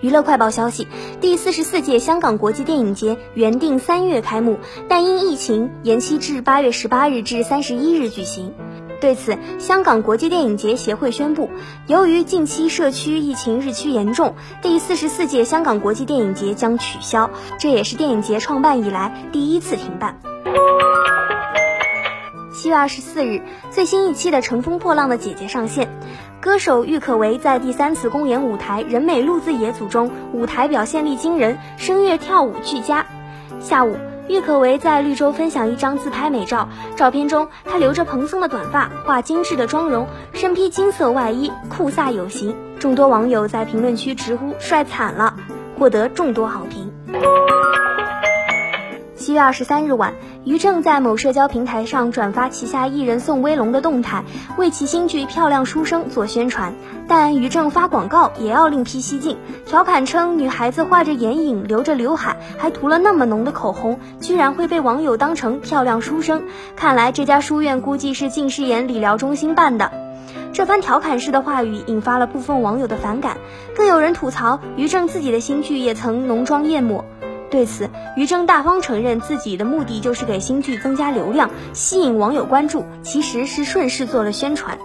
娱乐快报消息：第四十四届香港国际电影节原定三月开幕，但因疫情延期至八月十八日至三十一日举行。对此，香港国际电影节协会宣布，由于近期社区疫情日趋严重，第四十四届香港国际电影节将取消，这也是电影节创办以来第一次停办。七月二十四日，最新一期的《乘风破浪的姐姐》上线。歌手郁可唯在第三次公演舞台《人美路子野组》中，舞台表现力惊人，声乐跳舞俱佳。下午，郁可唯在绿洲分享一张自拍美照，照片中她留着蓬松的短发，画精致的妆容，身披金色外衣，酷飒有型。众多网友在评论区直呼“帅惨了”，获得众多好评。七月二十三日晚，于正在某社交平台上转发旗下艺人宋威龙的动态，为其新剧《漂亮书生》做宣传。但于正发广告也要另辟蹊径，调侃称女孩子画着眼影，留着刘海，还涂了那么浓的口红，居然会被网友当成漂亮书生。看来这家书院估计是近视眼理疗中心办的。这番调侃式的话语引发了部分网友的反感，更有人吐槽于正自己的新剧也曾浓妆艳抹。对此，于正大方承认自己的目的就是给新剧增加流量，吸引网友关注，其实是顺势做了宣传。